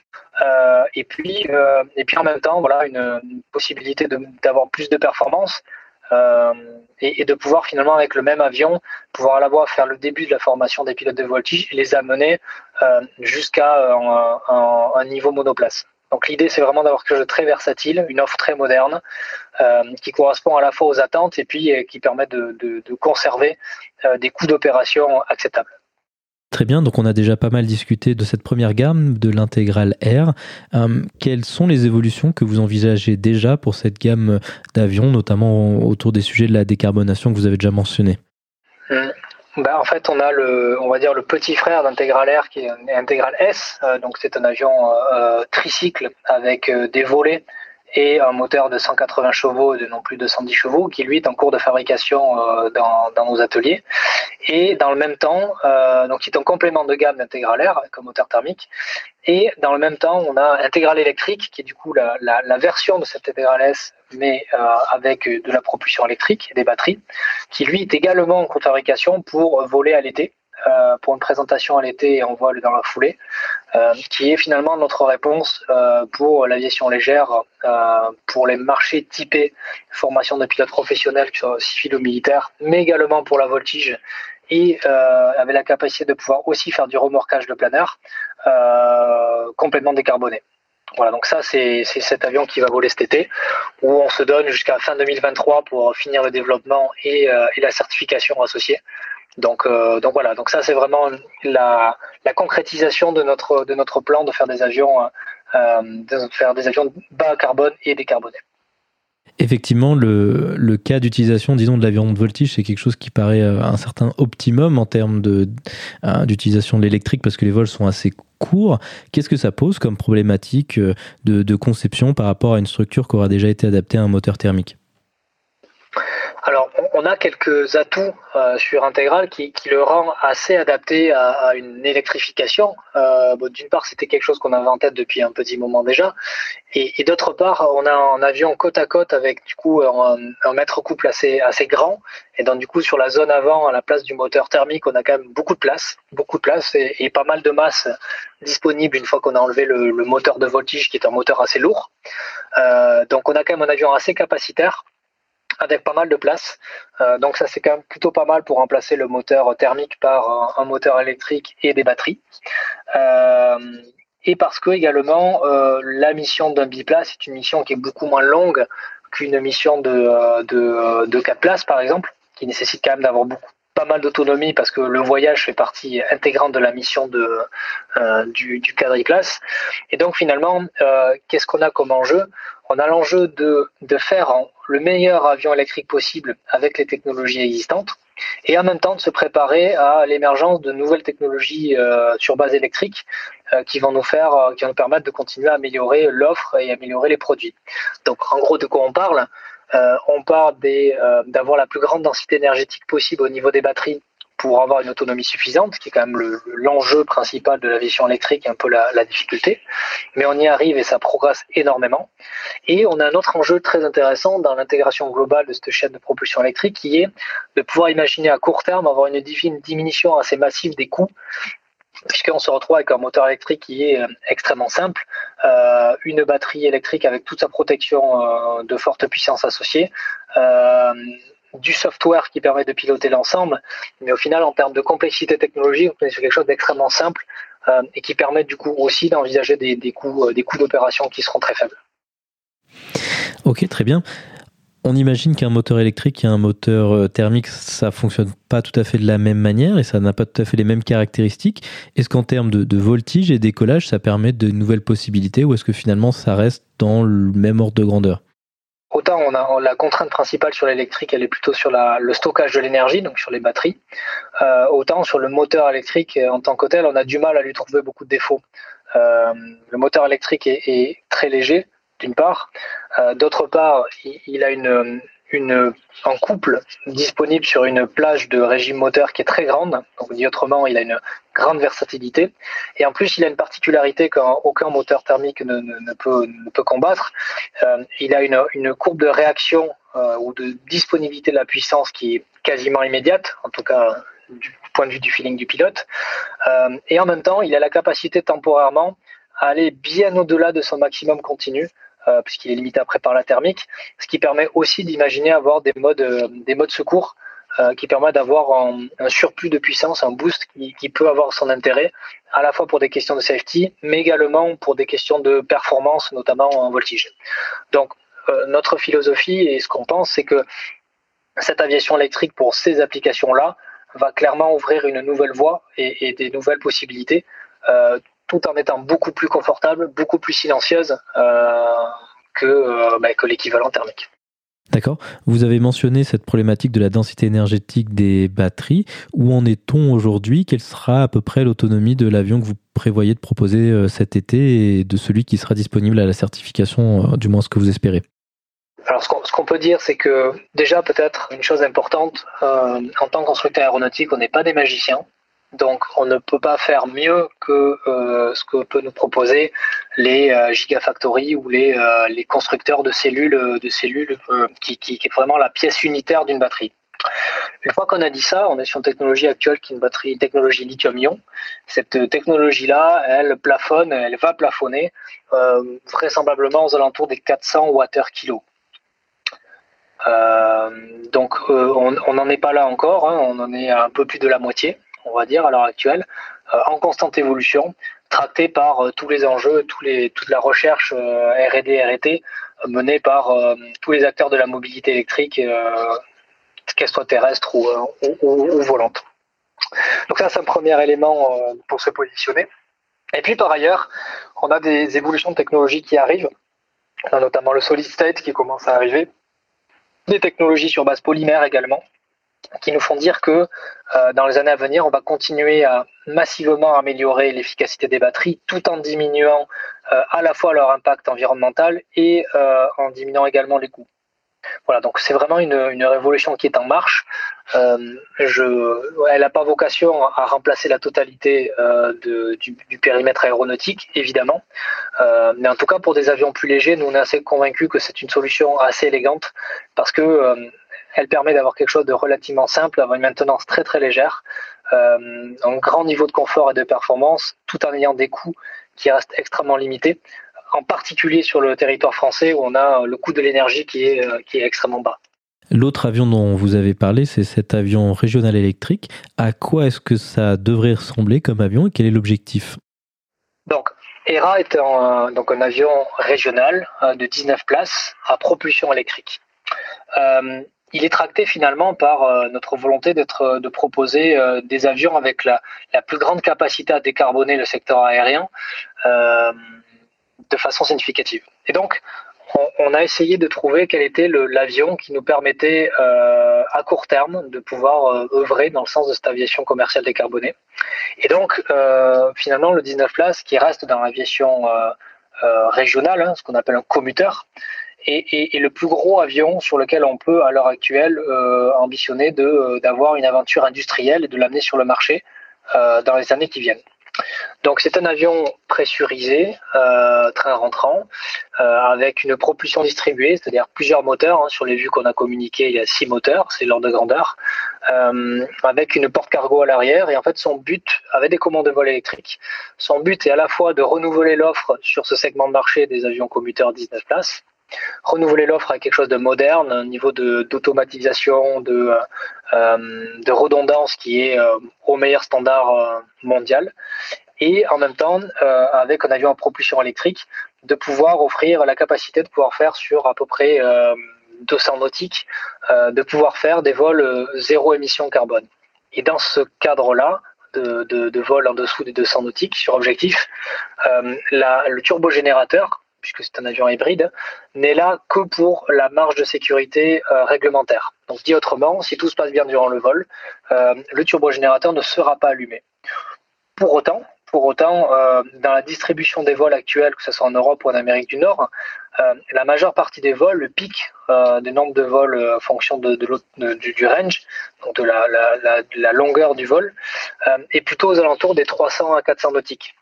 et, puis, et puis en même temps, voilà, une, possibilité d'avoir plus de performance et, de pouvoir finalement, avec le même avion, pouvoir à la fois faire le début de la formation des pilotes de voltige et les amener jusqu'à un, un niveau monoplace. Donc l'idée, c'est vraiment d'avoir quelque chose de très versatile, une offre très moderne, euh, qui correspond à la fois aux attentes et puis euh, qui permet de, conserver euh, des coûts d'opération acceptables. Très bien, donc on a déjà pas mal discuté de cette première gamme, de l'intégrale R. quelles sont les évolutions que vous envisagez déjà pour cette gamme d'avions, notamment autour des sujets de la décarbonation que vous avez déjà mentionnés hum. Bah, en fait, on a le, petit frère d'Integral Air qui est Integral S. Euh, donc, c'est un avion euh, tricycle avec euh, des volets et un moteur de 180 chevaux de non plus de 110 chevaux qui lui est en cours de fabrication dans, dans, nos ateliers. Et dans le même temps, donc il est un complément de gamme d'Integral Air avec un moteur thermique. Et dans le même temps, on a Intégral électrique qui est du coup la, la, la version de cette Integral S mais euh, avec de la propulsion électrique et des batteries, qui lui est également en fabrication pour voler à l'été, euh, pour une présentation à l'été et en vol dans la foulée, euh, qui est finalement notre réponse pour l'aviation légère, pour les marchés typés formation de pilotes professionnels, que ce soit civils ou militaires, mais également pour la voltige et avec la capacité de pouvoir aussi faire du remorquage de planeur complètement décarboné. Voilà, donc ça, c'est cet avion qui va voler cet été, où on se donne jusqu'à fin 2023 pour finir le développement et, euh, la certification associée. Donc, euh, donc voilà, donc ça, c'est vraiment la, concrétisation de notre, plan de faire des avions, euh, de faire des avions bas carbone et décarbonés. Effectivement, le, cas d'utilisation, disons, de l'avion de voltige, c'est quelque chose qui paraît un certain optimum en termes d'utilisation de, l'électrique parce que les vols sont assez court, qu'est-ce que ça pose comme problématique euh, de, conception par rapport à une structure qui aura déjà été adaptée à un moteur thermique? Alors, on a quelques atouts euh, sur Intégral qui, le rend assez adapté à, une électrification. Euh, d'une part, c'était quelque chose qu'on avait en tête depuis un petit moment déjà, et, d'autre part, on a un avion côte à côte avec du coup un, mètre couple assez assez grand, et donc du coup sur la zone avant, à la place du moteur thermique, on a quand même beaucoup de place, beaucoup de place et, pas mal de masse disponible une fois qu'on a enlevé le, moteur de voltige qui est un moteur assez lourd. Euh, donc on a quand même un avion assez capacitaire avec pas mal de place. Euh, donc ça c'est quand même plutôt pas mal pour remplacer le moteur thermique par un, moteur électrique et des batteries. Euh, et parce que également euh, la mission d'un biplace est une mission qui est beaucoup moins longue qu'une mission de, de, de 4 places par exemple, qui nécessite quand même d'avoir beaucoup pas mal d'autonomie parce que le voyage fait partie intégrante de la mission de, du, du quadriplace. Et donc finalement, qu'est-ce qu'on a comme enjeu? On a l'enjeu de, de faire en, le meilleur avion électrique possible avec les technologies existantes et en même temps de se préparer à l'émergence de nouvelles technologies euh, sur base électrique euh, qui vont nous faire, euh, qui vont nous permettre de continuer à améliorer l'offre et améliorer les produits. Donc en gros de quoi on parle? On parle d'avoir la plus grande densité énergétique possible au niveau des batteries pour avoir une autonomie suffisante, qui est quand même l'enjeu principal de l'aviation électrique, un peu la, difficulté. Mais on y arrive et ça progresse énormément. Et on a un autre enjeu très intéressant dans l'intégration globale de cette chaîne de propulsion électrique, qui est de pouvoir imaginer à court terme avoir une diminution assez massive des coûts puisqu'on se retrouve avec un moteur électrique qui est euh, extrêmement simple, euh, une batterie électrique avec toute sa protection euh, de forte puissance associée, du software qui permet de piloter l'ensemble, mais au final, en termes de complexité technologique, on est sur quelque chose d'extrêmement simple euh, et qui permet du coup aussi d'envisager des, coûts, euh, des coûts d'opération qui seront très faibles. Ok, très bien. On imagine qu'un moteur électrique et un moteur euh, thermique, ça fonctionne pas tout à fait de la même manière et ça n'a pas tout à fait les mêmes caractéristiques. Est-ce qu'en termes de, de, voltige et décollage, ça permet de nouvelles possibilités ou est-ce que finalement ça reste dans le même ordre de grandeur? Autant on a la contrainte principale sur l'électrique, elle est plutôt sur le stockage de l'énergie, donc sur les batteries. Euh, autant sur le moteur électrique en tant que tel, on a du mal à lui trouver beaucoup de défauts. Euh, le moteur électrique est, très léger, d'une part. Euh, d'autre part, il, a une, une, un couple disponible sur une plage de régime moteur qui est très grande. Donc, dit autrement, il a une grande versatilité. Et en plus, il a une particularité qu'aucun moteur thermique ne, peut, combattre. Euh, il a une, une, courbe de réaction euh, ou de disponibilité de la puissance qui est quasiment immédiate, en tout cas du point de vue du feeling du pilote. Euh, et en même temps, il a la capacité temporairement à aller bien au-delà de son maximum continu euh, puisqu'il est limité après par la thermique, ce qui permet aussi d'imaginer avoir des modes, euh, des modes secours euh, qui permettent d'avoir un, surplus de puissance, un boost qui, peut avoir son intérêt, à la fois pour des questions de safety, mais également pour des questions de performance, notamment en voltige. Donc, notre philosophie et ce qu'on pense, c'est que cette aviation électrique pour ces applications-là va clairement ouvrir une nouvelle voie et, des nouvelles possibilités, tout en étant beaucoup plus confortable, beaucoup plus silencieuse euh, que, euh, bah, que l'équivalent thermique. D'accord. Vous avez mentionné cette problématique de la densité énergétique des batteries. Où en est-on aujourd'hui? Quelle sera à peu près l'autonomie de l'avion que vous prévoyez de proposer euh, cet été et de celui qui sera disponible à la certification, du moins ce que vous espérez? Alors, ce qu'on peut dire, c'est que déjà, peut-être une chose importante, en tant que constructeur aéronautique, on n'est pas des magiciens. Donc on ne peut pas faire mieux que euh, ce que peut nous proposer les euh, gigafactories ou les, euh, les, constructeurs de cellules, de cellules qui, est vraiment la pièce unitaire d'une batterie. Une fois qu'on a dit ça, on est sur une technologie actuelle qui est une batterie, une technologie lithium-ion. Cette technologie-là, elle plafonne, elle va plafonner vraisemblablement aux alentours des 400 Wh/kg. donc on n'en est pas là encore, hein. on en est un peu plus de la moitié on va dire, à l'heure actuelle, euh, en constante évolution, tractée par euh, tous les enjeux, toute la recherche euh, R&D, R&T menée par tous les acteurs de la mobilité électrique, qu'elle soit terrestre ou, ou, volante. Donc ça, c'est un premier élément pour se positionner. Et puis par ailleurs, on a des évolutions technologiques qui arrivent, notamment le solid state qui commence à arriver, des technologies sur base polymère également, qui nous font dire que euh, dans les années à venir, on va continuer à massivement améliorer l'efficacité des batteries tout en diminuant euh, à la fois leur impact environnemental et euh, en diminuant également les coûts. Voilà, donc c'est vraiment une, révolution qui est en marche. je, elle n'a pas vocation à remplacer la totalité du, du, périmètre aéronautique, évidemment. mais en tout cas, pour des avions plus légers, nous on est assez convaincus que c'est une solution assez élégante parce que elle permet d'avoir quelque chose de relativement simple, d'avoir une maintenance très très légère, euh, un grand niveau de confort et de performance, tout en ayant des coûts qui restent extrêmement limités, en particulier sur le territoire français où on a le coût de l'énergie qui est, euh, qui est extrêmement bas. L'autre avion dont vous avez parlé, c'est cet avion régional électrique. À quoi est-ce que ça devrait ressembler comme avion et quel est l'objectif? Donc, ERA est un, donc un avion régional euh, de 19 places à propulsion électrique. Euh, il est tracté finalement par euh, notre volonté d'être, euh, de proposer euh, des avions avec la, plus grande capacité à décarboner le secteur aérien de façon significative. Et donc, on, a essayé de trouver quel était l'avion qui nous permettait à court terme de pouvoir œuvrer dans le sens de cette aviation commerciale décarbonée. Et donc, finalement, le 19 places qui reste dans l'aviation régionale, hein, ce qu'on appelle un commuteur, et, le plus gros avion sur lequel on peut à l'heure actuelle euh, ambitionner euh, d'avoir une aventure industrielle et de l'amener sur le marché euh, dans les années qui viennent. Donc c'est un avion pressurisé, train rentrant, avec une propulsion distribuée, c'est-à-dire plusieurs moteurs. Hein. sur les vues qu'on a communiquées, il y a six moteurs, c'est l'ordre de grandeur, avec une porte cargo à l'arrière. Et en fait, son but, avec des commandes de vol électriques, son but est à la fois de renouveler l'offre sur ce segment de marché des avions commuteurs 19 places, renouveler l'offre à quelque chose de moderne, un niveau d'automatisation, de, euh, de, redondance qui est euh, au meilleur standard euh, mondial. Et en même temps, avec un avion à propulsion électrique, de pouvoir offrir la capacité de pouvoir faire sur à peu près 200 nautiques, de pouvoir faire des vols zéro émission carbone. Et dans ce cadre-là, de, de, vol en dessous des 200 nautiques sur objectif, le turbogénérateur puisque c'est un avion hybride, n'est là que pour la marge de sécurité euh, réglementaire. Donc dit autrement, si tout se passe bien durant le vol, euh, le turbogénérateur ne sera pas allumé. Pour autant, autant, dans la distribution des vols actuels, que ce soit en Europe ou en Amérique du Nord, la majeure partie des vols, le pic du nombre de vols en fonction de, du, range, donc de la, longueur du vol, est plutôt aux alentours des 300 à 400 nautiques.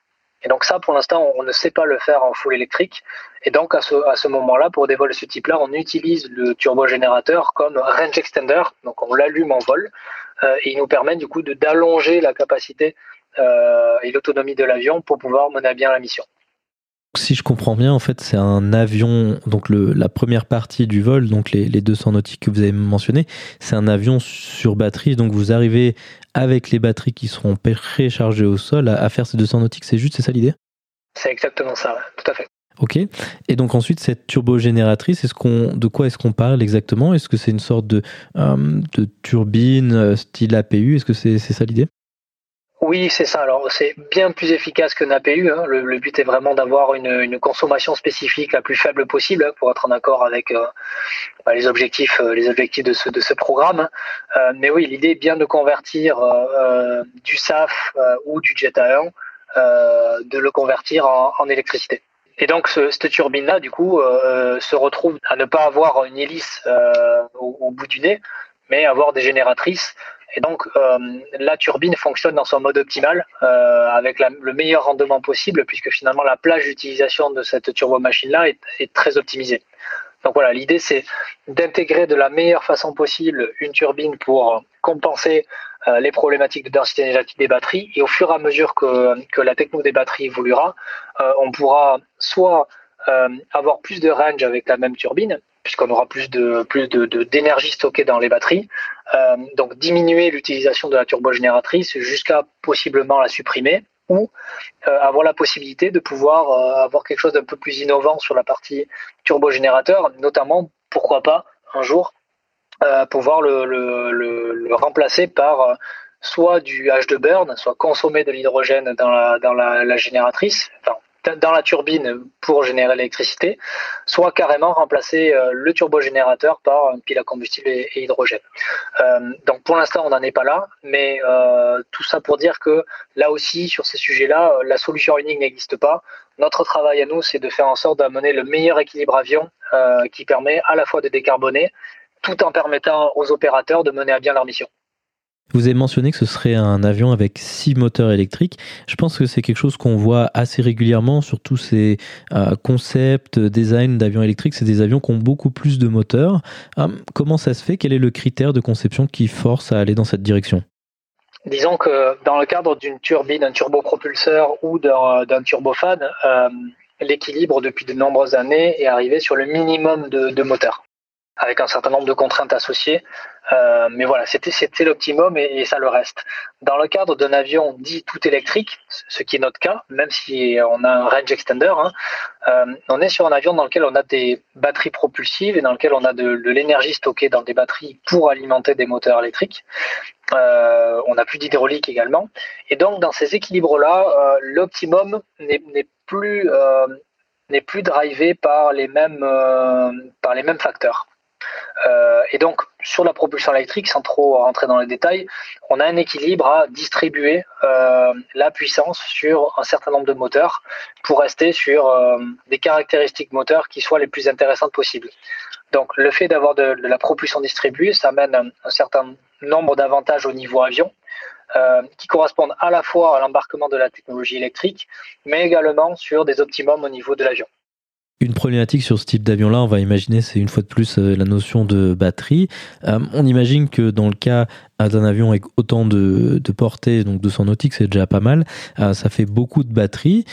Et donc ça, pour l'instant, on ne sait pas le faire en full électrique. Et donc à ce, moment-là, pour des vols de ce type-là, on utilise le turbogénérateur comme range extender. Donc on l'allume en vol euh, et il nous permet du coup d'allonger la capacité euh, et l'autonomie de l'avion pour pouvoir mener à bien la mission. Si je comprends bien, en fait, c'est un avion, donc le, la première partie du vol, donc les, les 200 nautiques que vous avez mentionné, c'est un avion sur batterie, donc vous arrivez avec les batteries qui seront préchargées au sol à, faire ces 200 nautiques, c'est juste, c'est ça l'idée? C'est exactement ça, tout à fait. Ok. Et donc ensuite, cette turbogénératrice, est-ce qu'on, de quoi est-ce qu'on parle exactement? Est-ce que c'est une sorte de, euh, de turbine euh, style APU Est-ce que c'est, c'est ça l'idée? Oui, c'est ça. Alors, c'est bien plus efficace que APU. Hein. Le, but est vraiment d'avoir une, consommation spécifique la plus faible possible hein, pour être en accord avec euh, bah, les objectifs, euh, les objectifs de ce, programme. Euh, mais oui, l'idée est bien de convertir du SAF ou du Jet A1, de le convertir en, électricité. Et donc, cette turbine-là, du coup, se retrouve à ne pas avoir une hélice au, au, bout du nez, mais avoir des génératrices et donc, euh, la turbine fonctionne dans son mode optimal, euh, avec le meilleur rendement possible, puisque finalement la plage d'utilisation de cette turbomachine-là est, très optimisée. Donc voilà, l'idée c'est d'intégrer de la meilleure façon possible une turbine pour compenser euh, les problématiques de densité énergétique des batteries. Et au fur et à mesure que, que la techno des batteries évoluera, on pourra soit avoir plus de range avec la même turbine, puisqu'on aura plus de plus de, d'énergie stockée dans les batteries. Euh, donc diminuer l'utilisation de la turbogénératrice jusqu'à possiblement la supprimer ou euh, avoir la possibilité de pouvoir euh, avoir quelque chose d'un peu plus innovant sur la partie turbogénérateur, notamment pourquoi pas un jour pouvoir le, le, le, remplacer par soit du H2 burn, soit consommer de l'hydrogène dans la, dans la, génératrice, dans la turbine pour générer l'électricité, soit carrément remplacer euh, le turbogénérateur par une pile à combustible et, hydrogène. Euh, donc pour l'instant, on n'en est pas là, mais euh, tout ça pour dire que là aussi, sur ces sujets-là, la solution unique n'existe pas. Notre travail à nous, c'est de faire en sorte d'amener le meilleur équilibre avion qui permet à la fois de décarboner, tout en permettant aux opérateurs de mener à bien leur mission. Vous avez mentionné que ce serait un avion avec six moteurs électriques. Je pense que c'est quelque chose qu'on voit assez régulièrement sur tous ces euh, concepts, design d'avions électriques. C'est des avions qui ont beaucoup plus de moteurs. Euh, comment ça se fait? Quel est le critère de conception qui force à aller dans cette direction? Disons que dans le cadre d'une turbine, d'un turbopropulseur ou d'un turbofan, euh, l'équilibre depuis de nombreuses années est arrivé sur le minimum de moteurs avec un certain nombre de contraintes associées. Euh, mais voilà, c'était l'optimum et, ça le reste. Dans le cadre d'un avion dit tout électrique, ce qui est notre cas, même si on a un range extender, hein, euh, on est sur un avion dans lequel on a des batteries propulsives et dans lequel on a de, l'énergie stockée dans des batteries pour alimenter des moteurs électriques. Euh, on a plus d'hydraulique également. Et donc dans ces équilibres-là, l'optimum n'est plus n'est plus drivé par les mêmes par les mêmes facteurs. Euh, et donc, sur la propulsion électrique, sans trop rentrer dans les détails, on a un équilibre à distribuer euh, la puissance sur un certain nombre de moteurs pour rester sur euh, des caractéristiques moteurs qui soient les plus intéressantes possibles. Donc, le fait d'avoir de, la propulsion distribuée, ça amène un, certain nombre d'avantages au niveau avion. qui correspondent à la fois à l'embarquement de la technologie électrique, mais également sur des optimums au niveau de l'avion. Une problématique sur ce type d'avion-là, on va imaginer, c'est une fois de plus euh, la notion de batterie. Euh, on imagine que dans le cas euh, d'un avion avec autant de, portée, donc 200 nautiques, c'est déjà pas mal. ça fait beaucoup de batterie.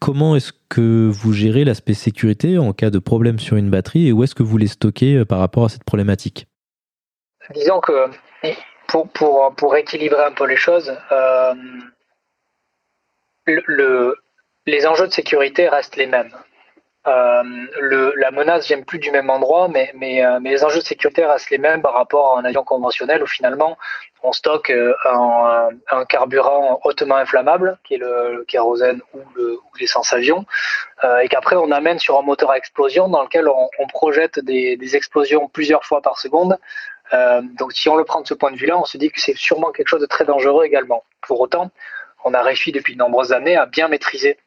comment est-ce que vous gérez l'aspect sécurité en cas de problème sur une batterie et où est-ce que vous les stockez par rapport à cette problématique? Disons que pour, pour, équilibrer un peu les choses, le, les enjeux de sécurité restent les mêmes. Euh, la menace vient plus du même endroit, mais, euh, les enjeux sécurité restent les mêmes par rapport à un avion conventionnel où finalement on stocke euh, un, carburant hautement inflammable, qui est le, kérosène ou l'essence avion, et qu'après on amène sur un moteur à explosion dans lequel on, projette des, explosions plusieurs fois par seconde. Donc si on le prend de ce point de vue-là, on se dit que c'est sûrement quelque chose de très dangereux également. Pour autant, on a réussi depuis de nombreuses années à bien maîtriser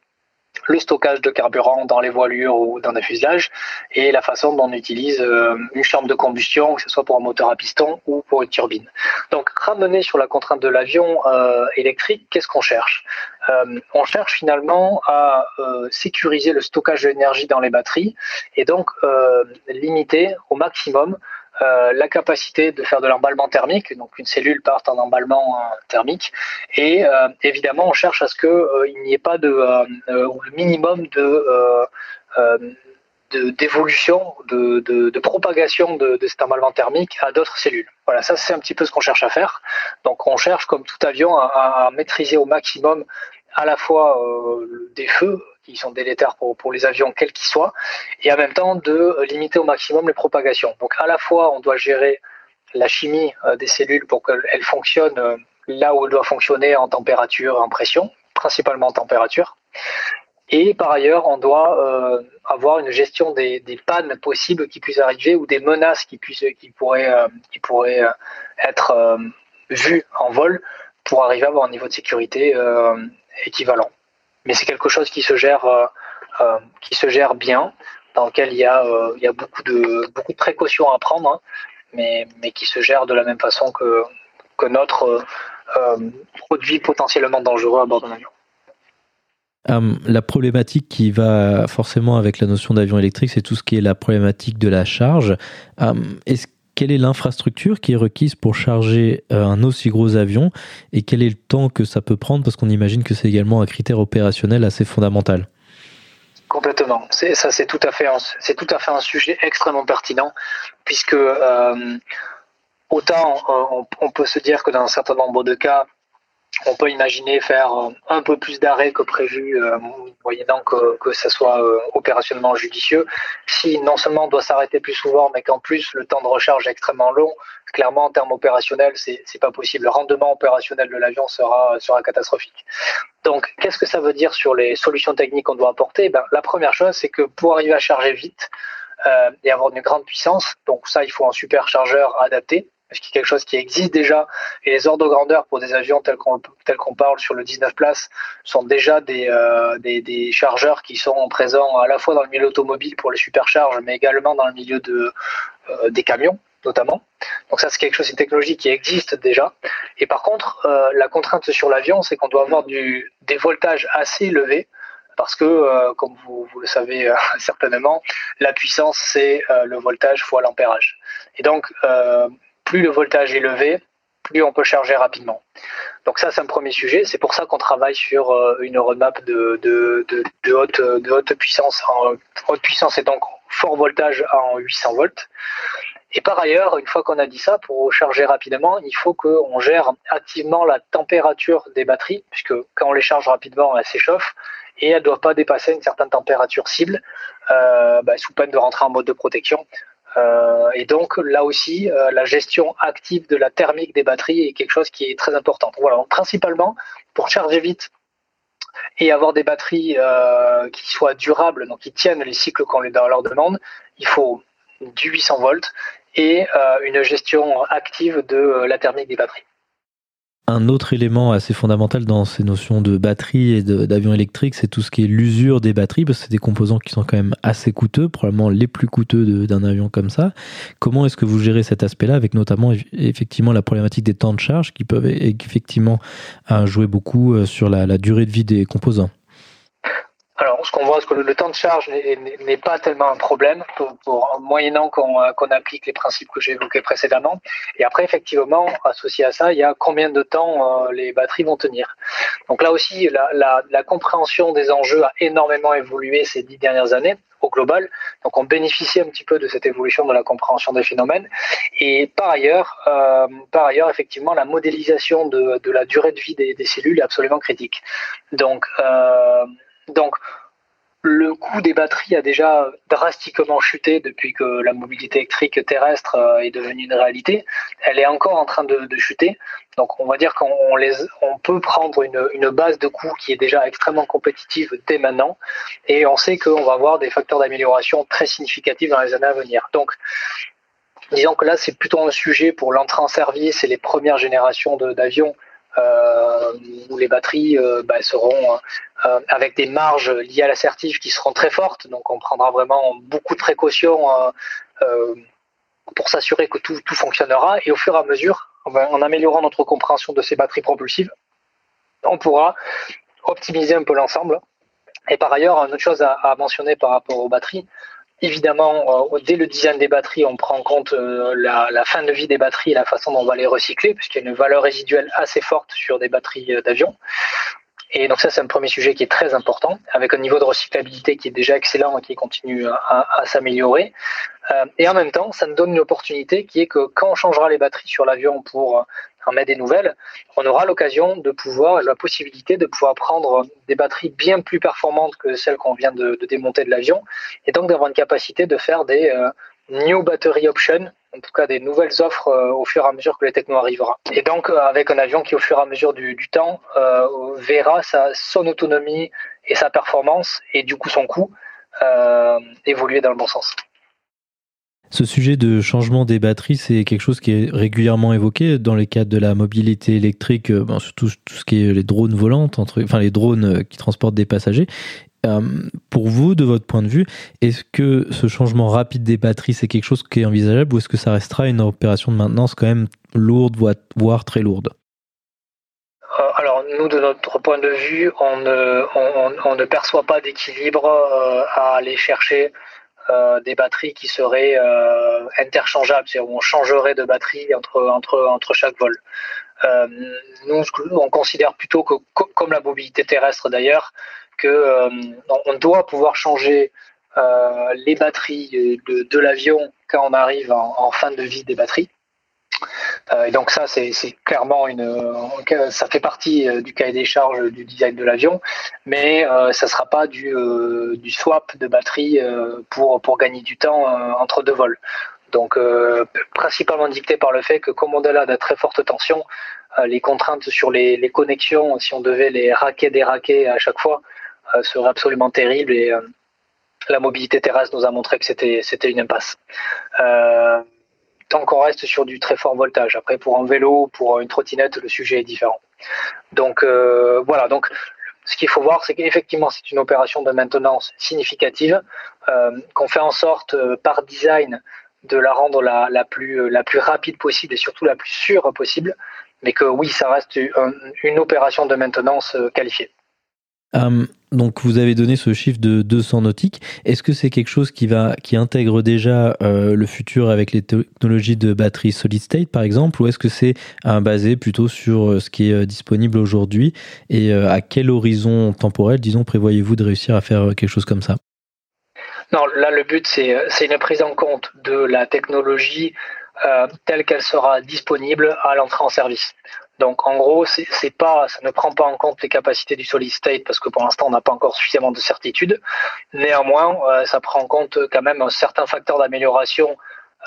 le stockage de carburant dans les voilures ou dans des fuselages et la façon dont on utilise euh, une chambre de combustion, que ce soit pour un moteur à piston ou pour une turbine. Donc, ramener sur la contrainte de l'avion euh, électrique, qu'est-ce qu'on cherche? Euh, On cherche finalement à sécuriser le stockage d'énergie dans les batteries et donc limiter au maximum euh, la capacité de faire de l'emballement thermique, donc une cellule part en emballement euh, thermique, et euh, évidemment on cherche à ce qu'il n'y ait pas de le minimum de d'évolution, de, propagation de, cet emballement thermique à d'autres cellules. Voilà, ça c'est un petit peu ce qu'on cherche à faire. Donc on cherche, comme tout avion, à, maîtriser au maximum à la fois des feux qui sont délétères pour, pour les avions, quels qu'ils soient, et en même temps de limiter au maximum les propagations. Donc à la fois, on doit gérer la chimie euh, des cellules pour qu'elles fonctionnent euh, là où elles doivent fonctionner en température, en pression, principalement en température. Et par ailleurs, on doit euh, avoir une gestion des, pannes possibles qui puissent arriver ou des menaces qui, puissent, qui pourraient, qui pourraient être vues en vol pour arriver à avoir un niveau de sécurité équivalent mais c'est quelque chose qui se gère, euh, euh, qui se gère bien, dans lequel il y a, euh, il y a beaucoup, de, beaucoup de précautions à prendre, hein, mais, mais qui se gère de la même façon que, que notre produit potentiellement dangereux à bord d'un avion. la problématique qui va forcément avec la notion d'avion électrique, c'est tout ce qui est la problématique de la charge. Quelle est l'infrastructure qui est requise pour charger euh, un aussi gros avion et quel est le temps que ça peut prendre? Parce qu'on imagine que c'est également un critère opérationnel assez fondamental. Complètement. ça, c'est tout à fait, c'est tout à fait un sujet extrêmement pertinent puisque euh, autant euh, on, peut se dire que dans un certain nombre de cas, on peut imaginer faire euh, un peu plus d'arrêts que prévu, euh, moyennant que, ça soit euh, opérationnellement judicieux. Si non seulement on doit s'arrêter plus souvent, mais qu'en plus le temps de recharge est extrêmement long, clairement en termes opérationnels, c'est, pas possible. Le rendement opérationnel de l'avion sera, sera catastrophique. Donc, qu'est-ce que ça veut dire sur les solutions techniques qu'on doit apporter? Ben, La première chose, c'est que pour arriver à charger vite euh, et avoir une grande puissance, donc ça, il faut un superchargeur adapté ce qui est quelque chose qui existe déjà. Et les ordres de grandeur pour des avions tels qu'on qu'on parle sur le 19 places sont déjà des, euh, des, des, chargeurs qui sont présents à la fois dans le milieu automobile pour les supercharges, mais également dans le milieu de, euh, des camions notamment. Donc ça, c'est quelque chose, une technologie qui existe déjà. Et par contre, euh, la contrainte sur l'avion, c'est qu'on doit avoir du, des voltages assez élevés parce que, comme vous, vous, le savez certainement, la puissance, c'est le voltage fois l'ampérage. Et donc, plus le voltage est élevé, plus on peut charger rapidement. Donc ça, c'est un premier sujet. C'est pour ça qu'on travaille sur euh, une roadmap de, haute, puissance, haute puissance et donc fort voltage en 800 volts. Et par ailleurs, une fois qu'on a dit ça, pour charger rapidement, il faut qu'on gère activement la température des batteries, puisque quand on les charge rapidement, elles s'échauffent et elles ne doivent pas dépasser une certaine température cible, euh, bah, sous peine de rentrer en mode de protection. Euh, et donc là aussi, euh, la gestion active de la thermique des batteries est quelque chose qui est très important. Voilà, principalement pour charger vite et avoir des batteries euh, qui soient durables, donc qui tiennent les cycles qu'on leur demande, il faut du 800 volts et une gestion active de la thermique des batteries. Un autre élément assez fondamental dans ces notions de batterie et d'avion électrique, c'est tout ce qui est l'usure des batteries, parce que c'est des composants qui sont quand même assez coûteux, probablement les plus coûteux d'un avion comme ça. Comment est-ce que vous gérez cet aspect-là, avec notamment effectivement la problématique des temps de charge qui peuvent effectivement euh, jouer beaucoup euh, sur la durée de vie des composants? Alors, ce qu'on voit, c'est que le, temps de charge n'est pas tellement un problème, pour, moyennant euh, qu'on applique les principes que j'ai évoqués précédemment. Et après, effectivement, associé à ça, il y a combien de temps euh, les batteries vont tenir. Donc là aussi, la, la, compréhension des enjeux a énormément évolué ces dix dernières années au global. Donc on bénéficie un petit peu de cette évolution de la compréhension des phénomènes. Et par ailleurs, euh, par ailleurs, effectivement, la modélisation de, de, la durée de vie des, des cellules est absolument critique. Donc euh, donc, le coût des batteries a déjà drastiquement chuté depuis que la mobilité électrique terrestre euh, est devenue une réalité. Elle est encore en train de, chuter. Donc on va dire qu'on on peut prendre une, base de coûts qui est déjà extrêmement compétitive dès maintenant. Et on sait qu'on va avoir des facteurs d'amélioration très significatifs dans les années à venir. Donc disons que là c'est plutôt un sujet pour l'entrée en service et les premières générations d'avions où les batteries bah, seront avec des marges liées à l'assertif qui seront très fortes. Donc on prendra vraiment beaucoup de précautions pour s'assurer que tout, tout, fonctionnera. Et au fur et à mesure, en améliorant notre compréhension de ces batteries propulsives, on pourra optimiser un peu l'ensemble. Et par ailleurs, une autre chose à, mentionner par rapport aux batteries, évidemment, euh, dès le design des batteries, on prend en compte euh, la, fin de vie des batteries et la façon dont on va les recycler, puisqu'il y a une valeur résiduelle assez forte sur des batteries euh, d'avion. Et donc ça, c'est un premier sujet qui est très important, avec un niveau de recyclabilité qui est déjà excellent et qui continue à, s'améliorer. Et en même temps, ça nous donne une opportunité qui est que quand on changera les batteries sur l'avion pour en mettre des nouvelles, on aura l'occasion de pouvoir, la possibilité de pouvoir prendre des batteries bien plus performantes que celles qu'on vient de, démonter de l'avion, et donc d'avoir une capacité de faire des euh, new battery options, en tout cas des nouvelles offres euh, au fur et à mesure que les techno arrivera. Et donc euh, avec un avion qui au fur et à mesure du, temps verra sa, son autonomie et sa performance et du coup son coût évoluer dans le bon sens. Ce sujet de changement des batteries, c'est quelque chose qui est régulièrement évoqué dans les cadres de la mobilité électrique, euh, surtout tout ce qui est les drones volantes, enfin les drones euh, qui transportent des passagers. Euh, pour vous, de votre point de vue, est-ce que ce changement rapide des batteries, c'est quelque chose qui est envisageable ou est-ce que ça restera une opération de maintenance quand même lourde, voire très lourde? Alors nous, de notre point de vue, on ne perçoit pas d'équilibre à aller chercher euh, des batteries qui seraient euh, interchangeables, c'est-à-dire où on changerait de batterie entre, entre, entre chaque vol. Euh, nous, on considère plutôt que, comme la mobilité terrestre d'ailleurs, que on doit pouvoir changer les batteries de, l'avion quand on arrive en, fin de vie des batteries. Euh, et donc ça, c'est clairement une, euh, ça fait partie euh, du cahier des charges du design de l'avion, mais ça ne sera pas du, swap de batterie pour, pour gagner du temps entre deux vols. Donc principalement dicté par le fait que comme on est là de très forte tension, les contraintes sur les, les, connexions, si on devait les raquer, déraquer à chaque fois, seraient absolument terribles et la mobilité terrestre nous a montré que c'était une impasse tant qu'on reste sur du très fort voltage. Après, pour un vélo, pour une trottinette, le sujet est différent. Donc euh, voilà, donc ce qu'il faut voir, c'est qu'effectivement, c'est une opération de maintenance significative, euh, qu'on fait en sorte, euh, par design, de la rendre la, plus, rapide possible et surtout la plus sûre possible, mais que oui, ça reste une opération de maintenance qualifiée. Donc vous avez donné ce chiffre de 200 nautiques. Est-ce que c'est quelque chose qui va qui intègre déjà euh, le futur avec les technologies de batterie solid state par exemple, ou est-ce que c'est euh, basé plutôt sur ce qui est disponible aujourd'hui et à quel horizon temporel, disons, prévoyez-vous de réussir à faire quelque chose comme ça? Non, là le but c'est une prise en compte de la technologie telle qu'elle sera disponible à l'entrée en service. Donc en gros, c'est pas, ça ne prend pas en compte les capacités du solid state parce que pour l'instant on n'a pas encore suffisamment de certitude. Néanmoins, euh, ça prend en compte quand même un certain facteur d'amélioration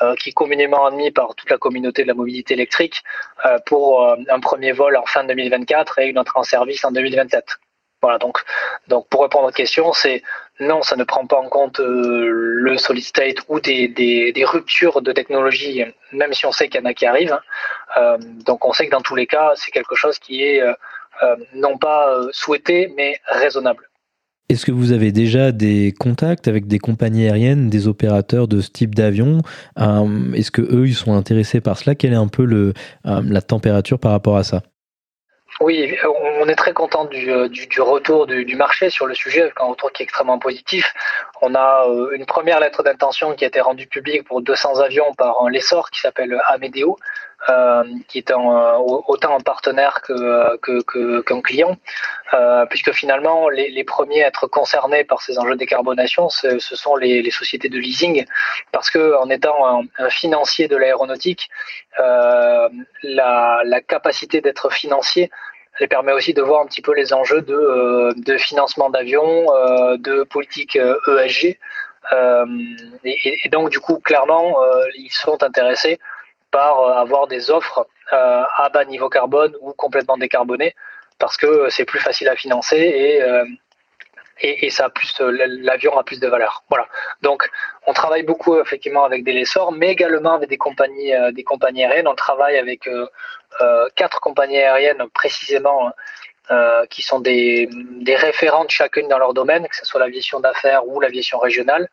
euh, qui est communément admis par toute la communauté de la mobilité électrique euh, pour un premier vol en fin 2024 et une entrée en service en 2027. Voilà, donc, donc pour répondre à votre question, c'est non, ça ne prend pas en compte euh, le solid state ou des, ruptures de technologie, même si on sait qu'il y en a qui arrivent. Euh, donc on sait que dans tous les cas, c'est quelque chose qui est euh, non pas souhaité, mais raisonnable. Est-ce que vous avez déjà des contacts avec des compagnies aériennes, des opérateurs de ce type d'avion? Est-ce que eux, ils sont intéressés par cela? Quelle est un peu la température par rapport à ça? Oui, on est très content du, euh, retour du, marché sur le sujet, un retour qui est extrêmement positif. On a euh, une première lettre d'intention qui a été rendue publique pour 200 avions par un lessor qui s'appelle Amedeo, euh, qui est autant un partenaire qu'un que, client, puisque finalement les, premiers à être concernés par ces enjeux de décarbonation, ce, sont les, sociétés de leasing, parce qu'en étant un, financier de l'aéronautique, la, la capacité d'être financier elle permet aussi de voir un petit peu les enjeux de, euh, financement d'avions, euh, de politique ESG. Euh, e et, donc, du coup, clairement, ils sont intéressés par avoir des offres à bas niveau carbone ou complètement décarbonées parce que c'est plus facile à financer et, et, ça plus l'avion a plus de valeur. Voilà. Donc on travaille beaucoup effectivement avec des lessors, mais également avec des compagnies des compagnies aériennes. On travaille avec quatre compagnies aériennes précisément. qui sont des, référentes chacune dans leur domaine, que ce soit l'aviation d'affaires ou l'aviation régionale,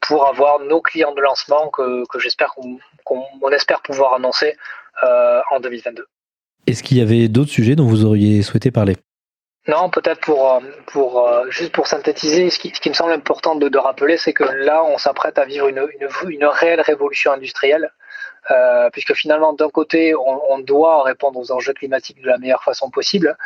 pour avoir nos clients de lancement que, j'espère qu'on espère pouvoir annoncer en 2022. Est-ce qu'il y avait d'autres sujets dont vous auriez souhaité parler? Non, peut-être pour, euh, pour euh, juste pour synthétiser, ce qui, ce qui me semble important de, de rappeler, c'est que là, on s'apprête à vivre une, une, réelle révolution industrielle, euh, puisque finalement, d'un côté, on, doit répondre aux enjeux climatiques de la meilleure façon possible,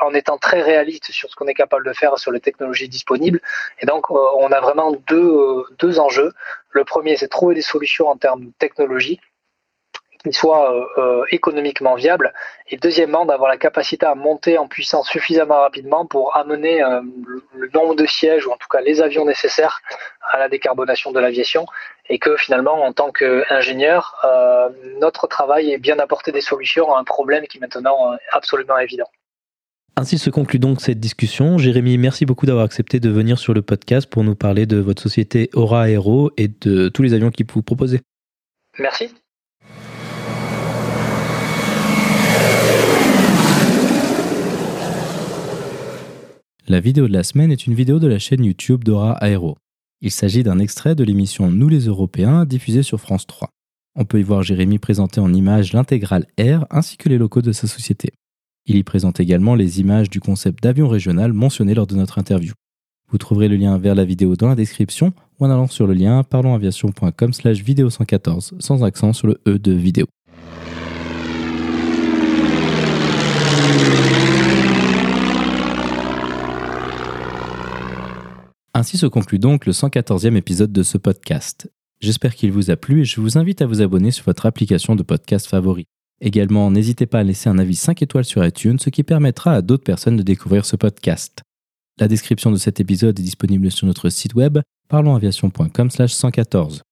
en étant très réaliste sur ce qu'on est capable de faire sur les technologies disponibles. Et donc, on a vraiment deux, deux enjeux. Le premier, c'est trouver des solutions en termes de technologie soit euh, euh, économiquement viable, et deuxièmement d'avoir la capacité à monter en puissance suffisamment rapidement pour amener euh, le, nombre de sièges, ou en tout cas les avions nécessaires à la décarbonation de l'aviation, et que finalement, en tant qu'ingénieur, notre travail est bien d'apporter des solutions à un problème qui est maintenant absolument évident. Ainsi se conclut donc cette discussion. Jérémy, merci beaucoup d'avoir accepté de venir sur le podcast pour nous parler de votre société Aura Aero et de tous les avions qui vous proposez. Merci. La vidéo de la semaine est une vidéo de la chaîne YouTube d'Aura Aero. Il s'agit d'un extrait de l'émission Nous les Européens diffusée sur France 3. On peut y voir Jérémy présenter en images l'intégrale Air ainsi que les locaux de sa société. Il y présente également les images du concept d'avion régional mentionné lors de notre interview. Vous trouverez le lien vers la vidéo dans la description ou en allant sur le lien parlonsaviation.com slash vidéo 114 sans accent sur le E de vidéo. Ainsi se conclut donc le 114e épisode de ce podcast. J'espère qu'il vous a plu et je vous invite à vous abonner sur votre application de podcast favori. Également, n'hésitez pas à laisser un avis 5 étoiles sur iTunes, ce qui permettra à d'autres personnes de découvrir ce podcast. La description de cet épisode est disponible sur notre site web parlonsaviation.com/114.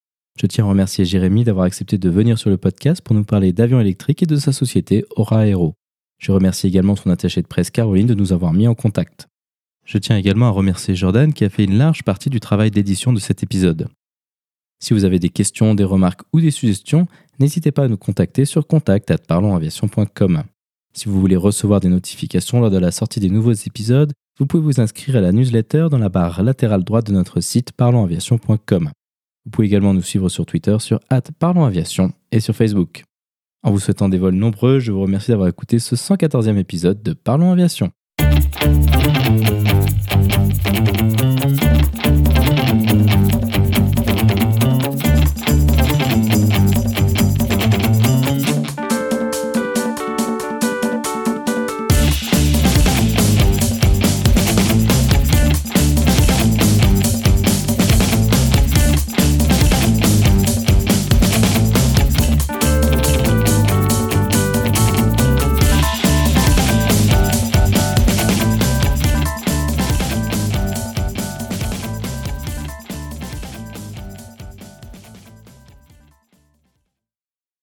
Je tiens à remercier Jérémy d'avoir accepté de venir sur le podcast pour nous parler d'avions électriques et de sa société Aura Aero. Je remercie également son attaché de presse Caroline de nous avoir mis en contact. Je tiens également à remercier Jordan qui a fait une large partie du travail d'édition de cet épisode. Si vous avez des questions, des remarques ou des suggestions, n'hésitez pas à nous contacter sur contact@parlonsaviation.com. Si vous voulez recevoir des notifications lors de la sortie des nouveaux épisodes, vous pouvez vous inscrire à la newsletter dans la barre latérale droite de notre site parlonsaviation.com. Vous pouvez également nous suivre sur Twitter sur @parlonsaviation et sur Facebook. En vous souhaitant des vols nombreux, je vous remercie d'avoir écouté ce 114e épisode de Parlons Aviation. Thank you.